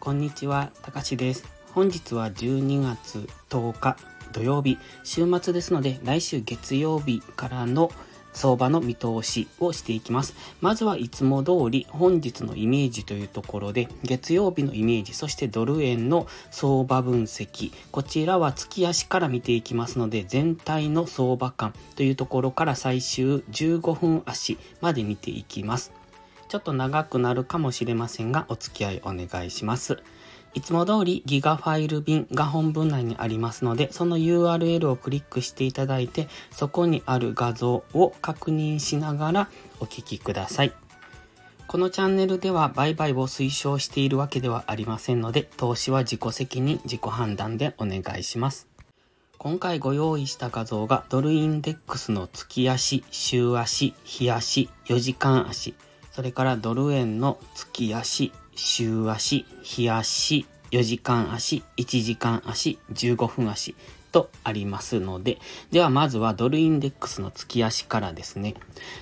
こんにちは、たかしです。本日は12月10日土曜日、週末ですので、来週月曜日からの相場の見通しをしていきます。まずはいつも通り本日のイメージというところで、月曜日のイメージ、そしてドル円の相場分析、こちらは月足から見ていきますので、全体の相場感というところから最終15分足まで見ていきます。ちょっと長くなるかもしれませんが、お付き合いお願いします。いつも通りギガファイル便が本文内にありますので、その URL をクリックしていただいて、そこにある画像を確認しながらお聞きください。このチャンネルでは売買を推奨しているわけではありませんので、投資は自己責任、自己判断でお願いします。今回ご用意した画像がドルインデックスの月足、週足、日足、4時間足、それからドル円の月足、週足、日足、4時間足、1時間足、15分足とありますので、ではまずはドルインデックスの月足からですね。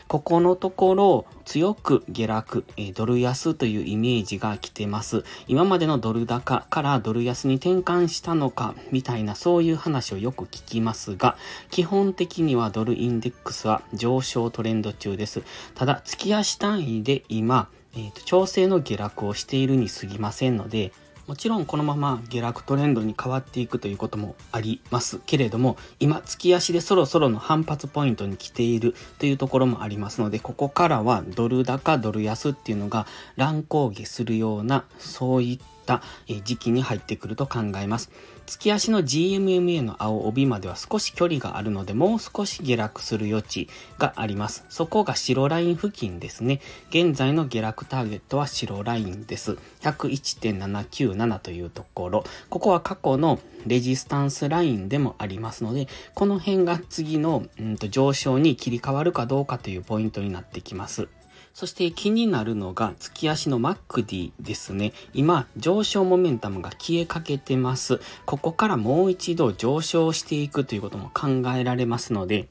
ここのところ強く下落、えドル安というイメージが来てます。今までのドル高からドル安に転換したのかみたいなそういう話をよく聞きますが、基本的にはドルインデックスは上昇トレンド中です。ただ月足単位で今、えーと、調整の下落をしているに過ぎませんので、もちろんこのまま下落トレンドに変わっていくということもありますけれども、今、月足でそろそろの反発ポイントに来ているというところもありますので、ここからはドル高、ドル安っていうのが乱高下するような、そういった時期に入ってくると考えます。月足の GMMA の青帯までは少し距離があるので、もう少し下落する余地があります。そこが白ライン付近ですね。現在の下落ターゲットは白ラインです。101.797というところ。ここは過去のレジスタンスラインでもありますので、この辺が次の、うんと上昇に切り替わるかどうかというポイントになってきます。そして気になるのが月足のマックディですね。今、上昇モメンタムが消えかけてます。ここからもう一度上昇していくということも考えられますので、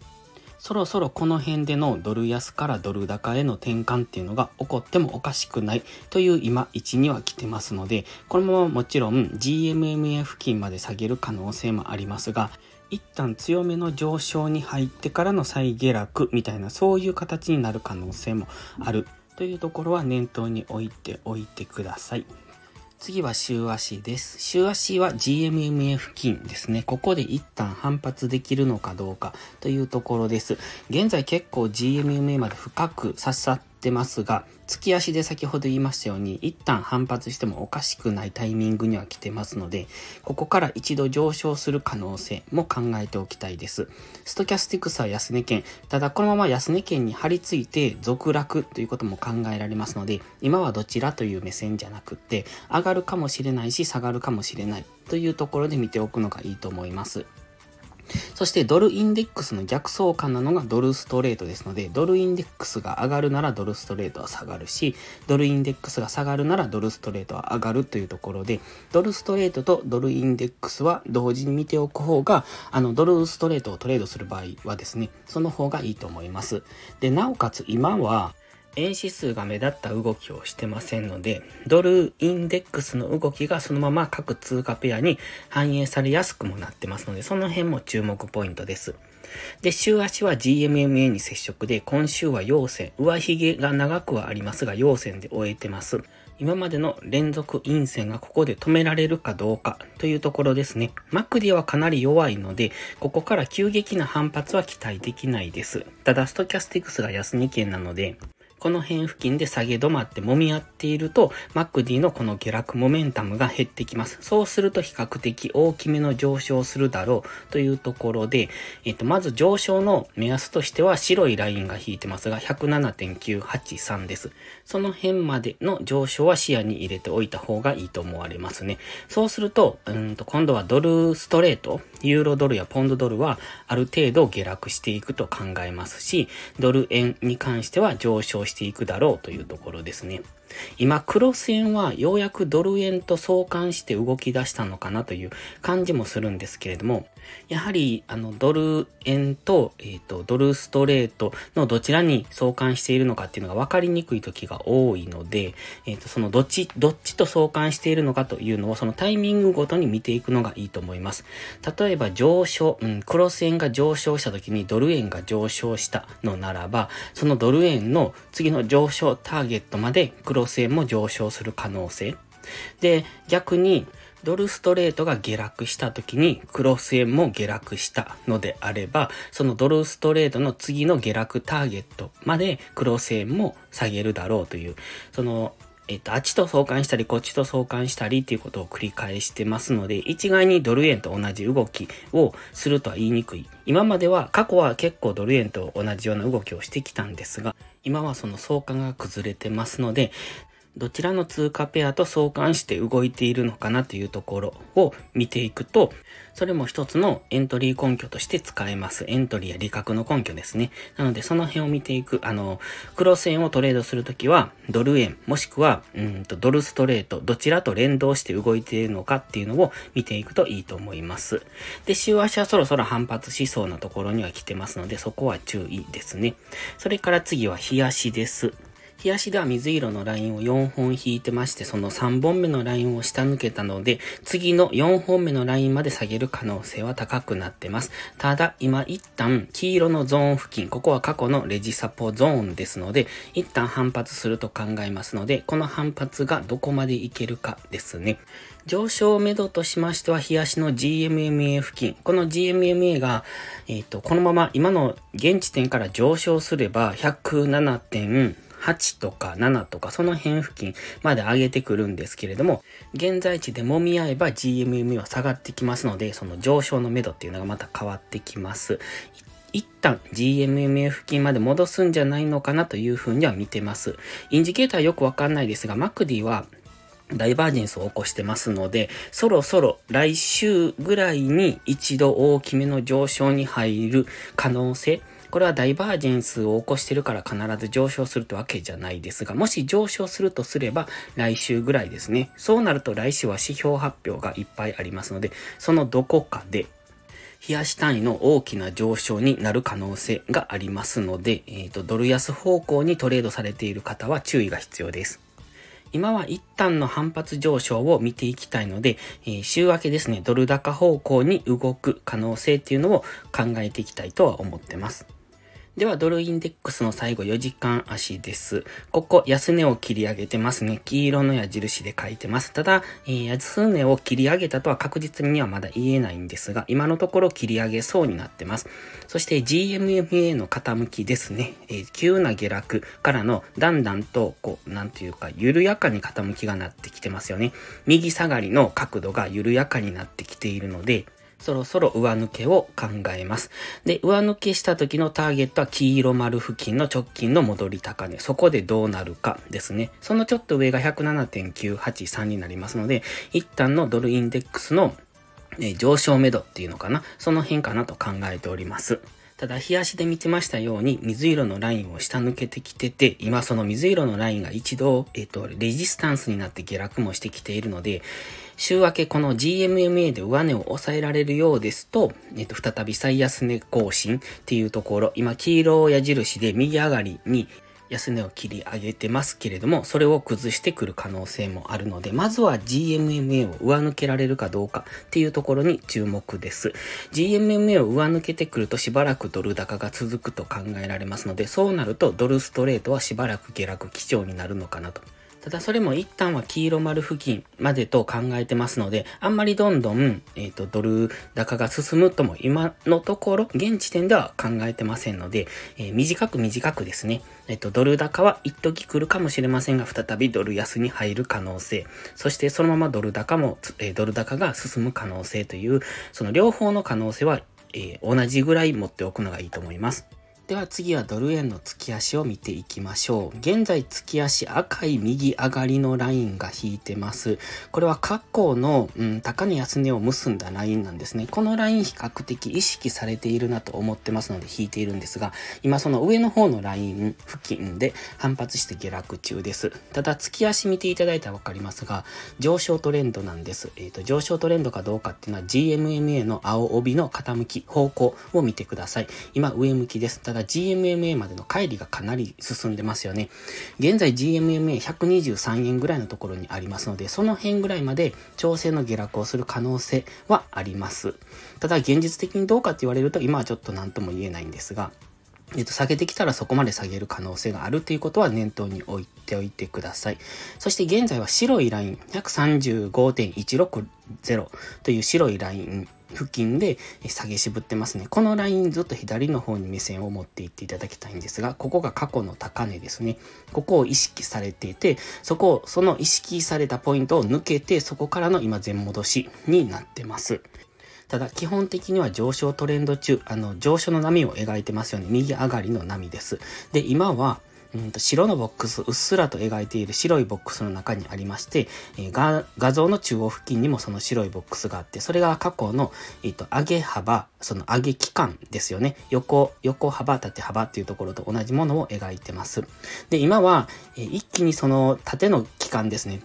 そろそろこの辺でのドル安からドル高への転換っていうのが起こってもおかしくないという今位置には来てますので、このままもちろん GMMA 付近まで下げる可能性もありますが、一旦強めの上昇に入ってからの再下落みたいなそういう形になる可能性もあるというところは念頭に置いておいてください。次は週足です。週足は GMMA 付近ですね。ここで一旦反発できるのかどうかというところです。現在結構 GMMA まで深く刺さってますが、月足で先ほど言いましたように、一旦反発してもおかしくないタイミングには来てますので、ここから一度上昇する可能性も考えておきたいです。ストキャスティクスは安値圏。ただこのまま安値圏に張り付いて続落ということも考えられますので、今はどちらという目線じゃなくって、上がるかもしれないし、下がるかもしれないというところで見ておくのがいいと思います。そしてドルインデックスの逆相関なのがドルストレートですので、ドルインデックスが上がるならドルストレートは下がるし、ドルインデックスが下がるならドルストレートは上がるというところで、ドルストレートとドルインデックスは同時に見ておく方が、あの、ドルストレートをトレードする場合はですね、その方がいいと思います。で、なおかつ今は、円指数が目立った動きをしてませんので、ドルインデックスの動きがそのまま各通貨ペアに反映されやすくもなってますので、その辺も注目ポイントです。で、週足は GMMA に接触で、今週は陽線、上髭が長くはありますが、陽線で終えてます。今までの連続陰線がここで止められるかどうかというところですね。マクディはかなり弱いので、ここから急激な反発は期待できないです。ただ、ストキャスティクスが安値圏なので、この辺付近で下げ止まって揉み合っていると、マックディのこの下落モメンタムが減ってきます。そうすると比較的大きめの上昇するだろうというところで、えっと、まず上昇の目安としては白いラインが引いてますが、107.983です。その辺までの上昇は視野に入れておいた方がいいと思われますね。そうすると、うんと今度はドルストレート、ユーロドルやポンドドルはある程度下落していくと考えますし、ドル円に関しては上昇してしていくだろうというところですね。今、クロス円はようやくドル円と相関して動き出したのかなという感じもするんですけれども、やはり、あの、ドル円と、えっ、ー、と、ドルストレートのどちらに相関しているのかっていうのが分かりにくい時が多いので、えっ、ー、と、そのどっち、どっちと相関しているのかというのをそのタイミングごとに見ていくのがいいと思います。例えば上昇、うん、クロス円が上昇した時にドル円が上昇したのならば、そのドル円の次の上昇ターゲットまでクロス円も上昇する可能性。で、逆に、ドルストレートが下落した時にクロス円も下落したのであれば、そのドルストレートの次の下落ターゲットまでクロス円も下げるだろうという、その、えっと、あっちと相関したり、こっちと相関したりっていうことを繰り返してますので、一概にドル円と同じ動きをするとは言いにくい。今までは、過去は結構ドル円と同じような動きをしてきたんですが、今はその相関が崩れてますので、どちらの通貨ペアと相関して動いているのかなというところを見ていくと、それも一つのエントリー根拠として使えます。エントリーや利確の根拠ですね。なので、その辺を見ていく、あの、クロス円をトレードするときは、ドル円、もしくは、うんと、ドルストレート、どちらと連動して動いているのかっていうのを見ていくといいと思います。で、週足はそろそろ反発しそうなところには来てますので、そこは注意ですね。それから次は日足です。日足では水色のラインを4本引いてまして、その3本目のラインを下抜けたので、次の4本目のラインまで下げる可能性は高くなってます。ただ、今一旦黄色のゾーン付近、ここは過去のレジサポゾーンですので、一旦反発すると考えますので、この反発がどこまでいけるかですね。上昇目処としましては、日足の GMMA 付近。この GMMA が、えっ、ー、と、このまま今の現地点から上昇すれば、107. 8とか7とかその辺付近まで上げてくるんですけれども、現在地で揉み合えば GMM は下がってきますので、その上昇の目処っていうのがまた変わってきます。一旦 GMMA 付近まで戻すんじゃないのかなというふうには見てます。インジケーターよくわかんないですが、マクディはダイバージェンスを起こしてますので、そろそろ来週ぐらいに一度大きめの上昇に入る可能性、これはダイバージェンスを起こしてるから必ず上昇するってわけじゃないですが、もし上昇するとすれば来週ぐらいですね。そうなると来週は指標発表がいっぱいありますので、そのどこかで冷やし単位の大きな上昇になる可能性がありますので、えっ、ー、と、ドル安方向にトレードされている方は注意が必要です。今は一旦の反発上昇を見ていきたいので、えー、週明けですね、ドル高方向に動く可能性っていうのを考えていきたいとは思ってます。では、ドルインデックスの最後4時間足です。ここ、安値を切り上げてますね。黄色の矢印で書いてます。ただ、えー、安値を切り上げたとは確実にはまだ言えないんですが、今のところ切り上げそうになってます。そして GMMA の傾きですね。えー、急な下落からのだんだんと、こう、なんというか、緩やかに傾きがなってきてますよね。右下がりの角度が緩やかになってきているので、そろそろ上抜けを考えます。で、上抜けした時のターゲットは黄色丸付近の直近の戻り高値。そこでどうなるかですね。そのちょっと上が107.983になりますので、一旦のドルインデックスの上昇目処っていうのかな。その辺かなと考えております。ただ、日足で見てましたように、水色のラインを下抜けてきてて、今その水色のラインが一度、えっ、と、レジスタンスになって下落もしてきているので、週明けこの GMMA で上値を抑えられるようですと、えっと、再び最安値更新っていうところ、今黄色矢印で右上がりに安値を切り上げてますけれども、それを崩してくる可能性もあるので、まずは GMMA を上抜けられるかどうかっていうところに注目です。GMMA を上抜けてくるとしばらくドル高が続くと考えられますので、そうなるとドルストレートはしばらく下落基調になるのかなと。ただそれも一旦は黄色丸付近までと考えてますので、あんまりどんどん、えっ、ー、と、ドル高が進むとも今のところ、現時点では考えてませんので、えー、短く短くですね、えっ、ー、と、ドル高は一時来るかもしれませんが、再びドル安に入る可能性、そしてそのままドル高も、えドル高が進む可能性という、その両方の可能性は、え同じぐらい持っておくのがいいと思います。では次はドル円の月足を見ていきましょう。現在月足赤い右上がりのラインが引いてます。これは過去の、うん、高値安値を結んだラインなんですね。このライン比較的意識されているなと思ってますので引いているんですが、今その上の方のライン付近で反発して下落中です。ただ月足見ていただいたらわかりますが、上昇トレンドなんです。えっ、ー、と、上昇トレンドかどうかっていうのは GMMA の青帯の傾き、方向を見てください。今上向きです。ただ GMMA までの乖離がかなり進んでますよね。現在 GMMA123 円ぐらいのところにありますので、その辺ぐらいまで調整の下落をする可能性はあります。ただ現実的にどうかって言われると今はちょっと何とも言えないんですが、えっと、下げてきたらそこまで下げる可能性があるということは念頭に置いておいてください。そして現在は白いライン、135.160という白いライン付近で下げ渋ってますね。このラインずっと左の方に目線を持っていっていただきたいんですが、ここが過去の高値ですね。ここを意識されていて、そこを、その意識されたポイントを抜けて、そこからの今全戻しになってます。ただ、基本的には上昇トレンド中、あの、上昇の波を描いてますよね。右上がりの波です。で、今は、うんと白のボックス、うっすらと描いている白いボックスの中にありまして、えー、画像の中央付近にもその白いボックスがあって、それが過去の、えーと、上げ幅、その上げ期間ですよね。横、横幅、縦幅っていうところと同じものを描いてます。で、今は、えー、一気にその縦の期間ですね。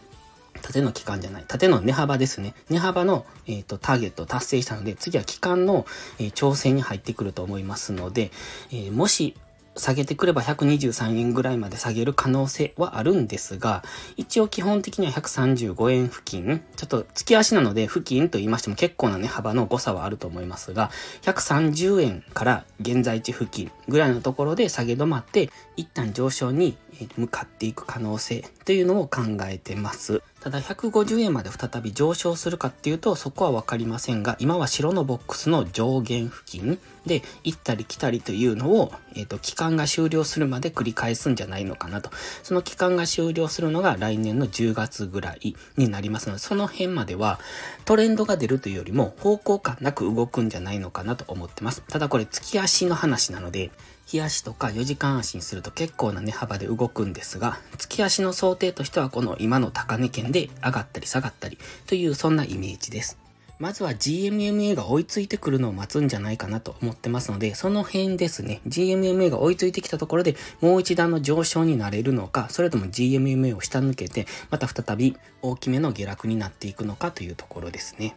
縦の期間じゃない、縦の値幅ですね。値幅の、えーと、ターゲットを達成したので、次は期間の、えー、調整に入ってくると思いますので、えー、もし下げてくれば123円ぐらいまで下げる可能性はあるんですが、一応基本的には135円付近、ちょっと月足なので付近と言いましても結構なね、幅の誤差はあると思いますが、130円から現在地付近ぐらいのところで下げ止まって、一旦上昇に向かっていく可能性というのを考えてます。ただ150円まで再び上昇するかっていうとそこはわかりませんが、今は白のボックスの上限付近で行ったり来たりというのを、えっ、ー、と、期間が終了するまで繰り返すんじゃないのかなと。その期間が終了するのが来年の10月ぐらいになりますので、その辺まではトレンドが出るというよりも方向感なく動くんじゃないのかなと思ってます。ただこれ月足の話なので、日足とか4時間足にすると結構な値幅で動くんですが、月足の想定としてはこの今の高値圏で上がったり下がったりというそんなイメージです。まずは GMMA が追いついてくるのを待つんじゃないかなと思ってますので、その辺ですね、GMMA が追いついてきたところでもう一段の上昇になれるのか、それとも GMMA を下抜けて、また再び大きめの下落になっていくのかというところですね。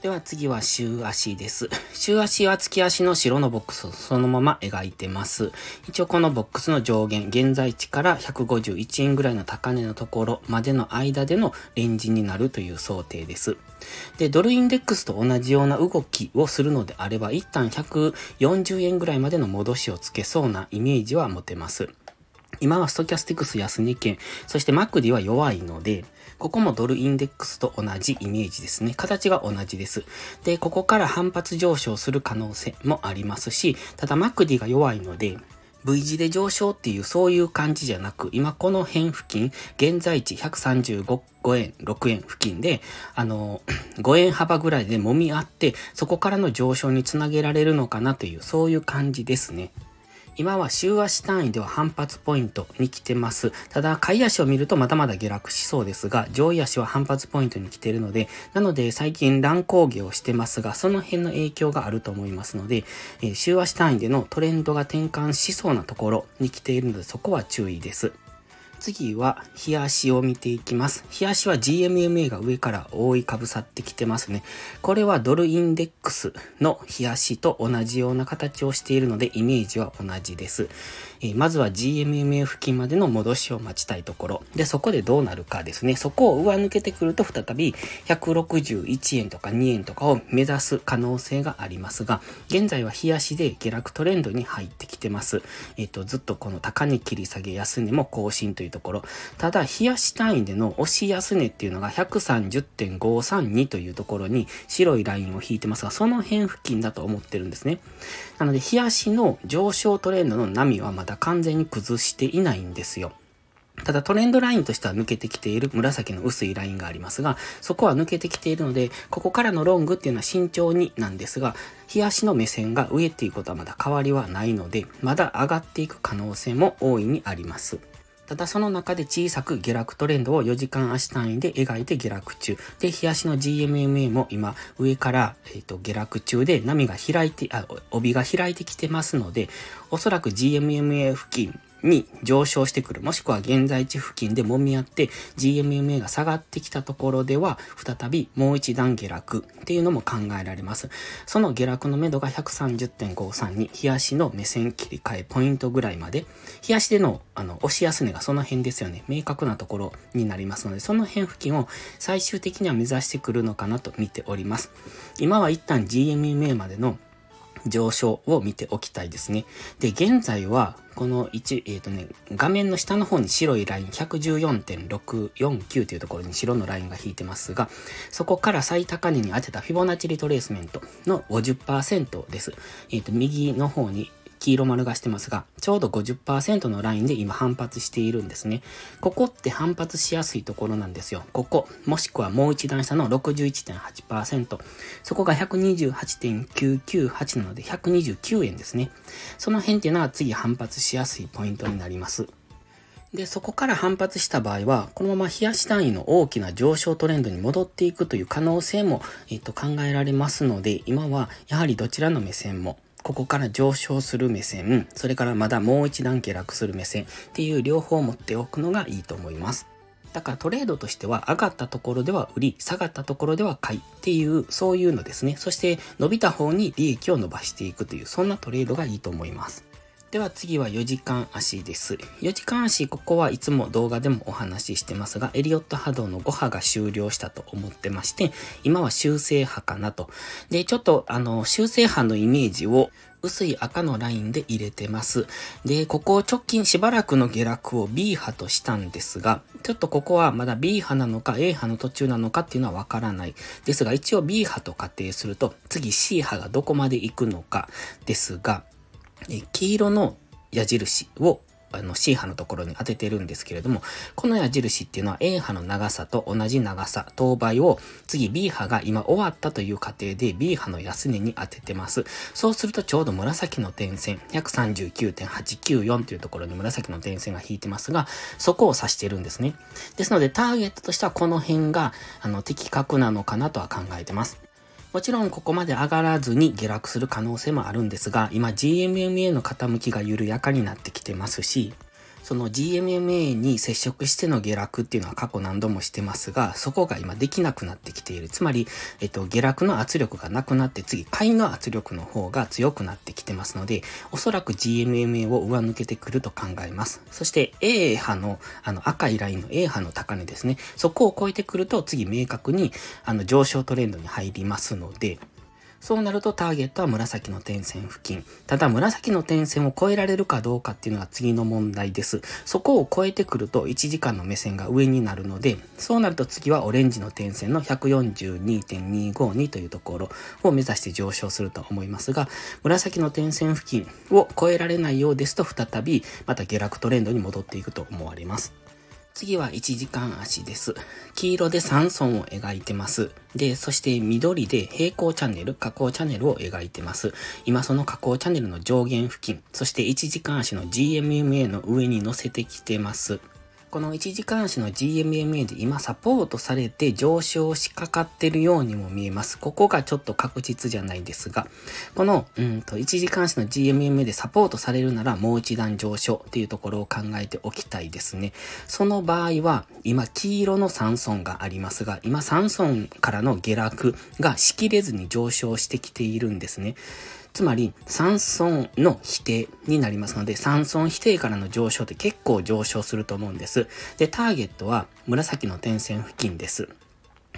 では次は週足です。週足は月足の白のボックスをそのまま描いてます。一応このボックスの上限、現在地から151円ぐらいの高値のところまでの間でのレンジになるという想定です。で、ドルインデックスと同じような動きをするのであれば、一旦140円ぐらいまでの戻しをつけそうなイメージは持てます。今はストキャスティクス安値圏、そしてマクディは弱いので、ここもドルインデックスと同じイメージですね。形が同じです。で、ここから反発上昇する可能性もありますし、ただマクディが弱いので、V 字で上昇っていうそういう感じじゃなく、今この辺付近、現在地135円、6円付近で、あの、5円幅ぐらいで揉み合って、そこからの上昇につなげられるのかなという、そういう感じですね。今は週足単位では反発ポイントに来てます。ただ、買い足を見るとまだまだ下落しそうですが、上位足は反発ポイントに来てるので、なので最近乱高下をしてますが、その辺の影響があると思いますので、えー、週足単位でのトレンドが転換しそうなところに来ているので、そこは注意です。次は、日足を見ていきます。日足は GMMA が上から覆いかぶさってきてますね。これはドルインデックスの日足と同じような形をしているので、イメージは同じです。えー、まずは GMMA 付近までの戻しを待ちたいところ。で、そこでどうなるかですね。そこを上抜けてくると再び161円とか2円とかを目指す可能性がありますが、現在は日足で下落トレンドに入ってきてます。えっ、ー、と、ずっとこの高値切り下げ安値も更新というところ。ただ、日足単位での押し安値っていうのが130.532というところに白いラインを引いてますが、その辺付近だと思ってるんですね。なので、日足の上昇トレンドの波はまだ完全に崩していないんですよ。ただトレンドラインとしては抜けてきている紫の薄いラインがありますが、そこは抜けてきているので、ここからのロングっていうのは慎重になんですが、日足の目線が上っていうことはまだ変わりはないので、まだ上がっていく可能性も大いにあります。ただその中で小さく下落トレンドを4時間足単位で描いて下落中。で、日足の GMMA も今上から、えーと、下落中で波が開いて、あ、帯が開いてきてますので、おそらく GMMA 付近に上昇してくる、もしくは現在地付近で揉み合って GMMA が下がってきたところでは、再びもう一段下落っていうのも考えられます。その下落の目処が130.53に、日足の目線切り替えポイントぐらいまで、日足でのあの押し安値がその辺ですよね。明確なところになりますので、その辺付近を最終的には目指してくるのかなと見ております。今は一旦 GMMA までの上昇を見ておきたいですね。で、現在は、この1、えっ、ー、とね、画面の下の方に白いライン114.649というところに白のラインが引いてますが、そこから最高値に当てたフィボナッチリトレースメントの50%です。えっ、ー、と、右の方に黄色丸がしてますが、ちょうど50%のラインで今反発しているんですね。ここって反発しやすいところなんですよ。ここ、もしくはもう一段下の61.8%。そこが128.998なので129円ですね。その辺っていうのは次反発しやすいポイントになります。で、そこから反発した場合は、このまま冷やし単位の大きな上昇トレンドに戻っていくという可能性も、えっと、考えられますので、今はやはりどちらの目線もここから上昇する目線、それからまだもう一段下落する目線っていう両方を持っておくのがいいと思います。だからトレードとしては上がったところでは売り、下がったところでは買いっていう、そういうのですね。そして伸びた方に利益を伸ばしていくという、そんなトレードがいいと思います。では次は4時間足です。4時間足、ここはいつも動画でもお話ししてますが、エリオット波動の5波が終了したと思ってまして、今は修正波かなと。で、ちょっとあの、修正波のイメージを薄い赤のラインで入れてます。で、ここ直近しばらくの下落を B 波としたんですが、ちょっとここはまだ B 波なのか A 波の途中なのかっていうのはわからない。ですが、一応 B 波と仮定すると、次 C 波がどこまで行くのかですが、え黄色の矢印をあの C 波のところに当ててるんですけれども、この矢印っていうのは A 波の長さと同じ長さ、等倍を次 B 波が今終わったという過程で B 波の安値に当ててます。そうするとちょうど紫の点線、139.894というところに紫の点線が引いてますが、そこを指してるんですね。ですのでターゲットとしてはこの辺があの的確なのかなとは考えてます。もちろんここまで上がらずに下落する可能性もあるんですが、今 GMMA の傾きが緩やかになってきてますし、その GMMA に接触しての下落っていうのは過去何度もしてますが、そこが今できなくなってきている。つまり、えっと、下落の圧力がなくなって次、買いの圧力の方が強くなってきてますので、おそらく GMMA を上抜けてくると考えます。そして A 波の、あの赤いラインの A 波の高値ですね。そこを超えてくると次明確にあの上昇トレンドに入りますので、そうなるとターゲットは紫の点線付近。ただ紫の点線を超えられるかどうかっていうのが次の問題です。そこを超えてくると1時間の目線が上になるので、そうなると次はオレンジの点線の142.252というところを目指して上昇すると思いますが、紫の点線付近を超えられないようですと再びまた下落トレンドに戻っていくと思われます。次は1時間足です。黄色で3村を描いてます。で、そして緑で平行チャンネル、下降チャンネルを描いてます。今その下降チャンネルの上限付近、そして1時間足の GMMA の上に乗せてきてます。この1時間足の GMMA で今サポートされて上昇しかかってるようにも見えます。ここがちょっと確実じゃないですが、この、うんと、1時間足の GMMA でサポートされるならもう一段上昇っていうところを考えておきたいですね。その場合は、今黄色の3損がありますが、今3損からの下落がしきれずに上昇してきているんですね。つまり、三尊の否定になりますので、三尊否定からの上昇って結構上昇すると思うんです。で、ターゲットは紫の点線付近です。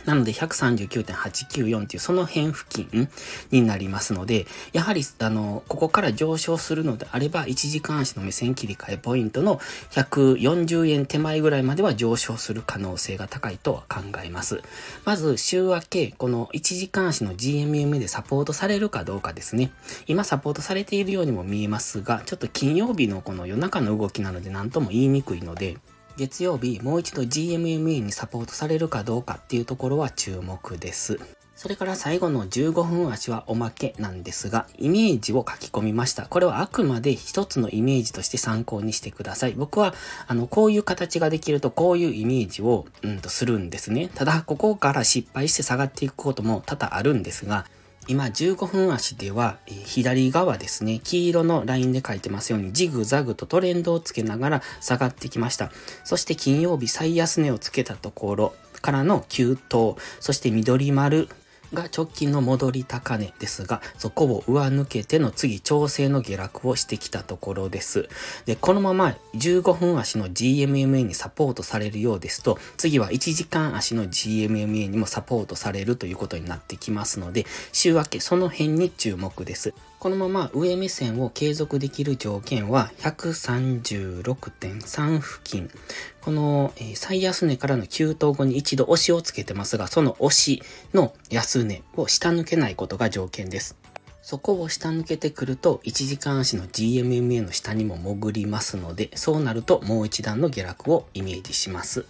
なので139.894っていうその辺付近になりますので、やはりあの、ここから上昇するのであれば、1時間足の目線切り替えポイントの140円手前ぐらいまでは上昇する可能性が高いとは考えます。まず、週明け、この1時間足の GMM でサポートされるかどうかですね。今サポートされているようにも見えますが、ちょっと金曜日のこの夜中の動きなので何とも言いにくいので、月曜日もう一度 GMMA にサポートされるかどうかっていうところは注目です。それから最後の15分足はおまけなんですが、イメージを書き込みました。これはあくまで一つのイメージとして参考にしてください。僕は、あの、こういう形ができるとこういうイメージを、うんとするんですね。ただ、ここから失敗して下がっていくことも多々あるんですが、今15分足では、え、左側ですね、黄色のラインで書いてますようにジグザグとトレンドをつけながら下がってきました。そして金曜日最安値をつけたところからの急騰、そして緑丸が直近の戻り高値ですが、そこを上抜けての次調整の下落をしてきたところです。で、このまま15分足の GMMA にサポートされるようですと、次は1時間足の GMMA にもサポートされるということになってきますので、週明けその辺に注目です。このまま上目線を継続できる条件は136.3付近。この、最安値からの急騰後に一度押しをつけてますが、その押しの安値を下抜けないことが条件です。そこを下抜けてくると、1時間足の GMMA の下にも潜りますので、そうなるともう一段の下落をイメージします。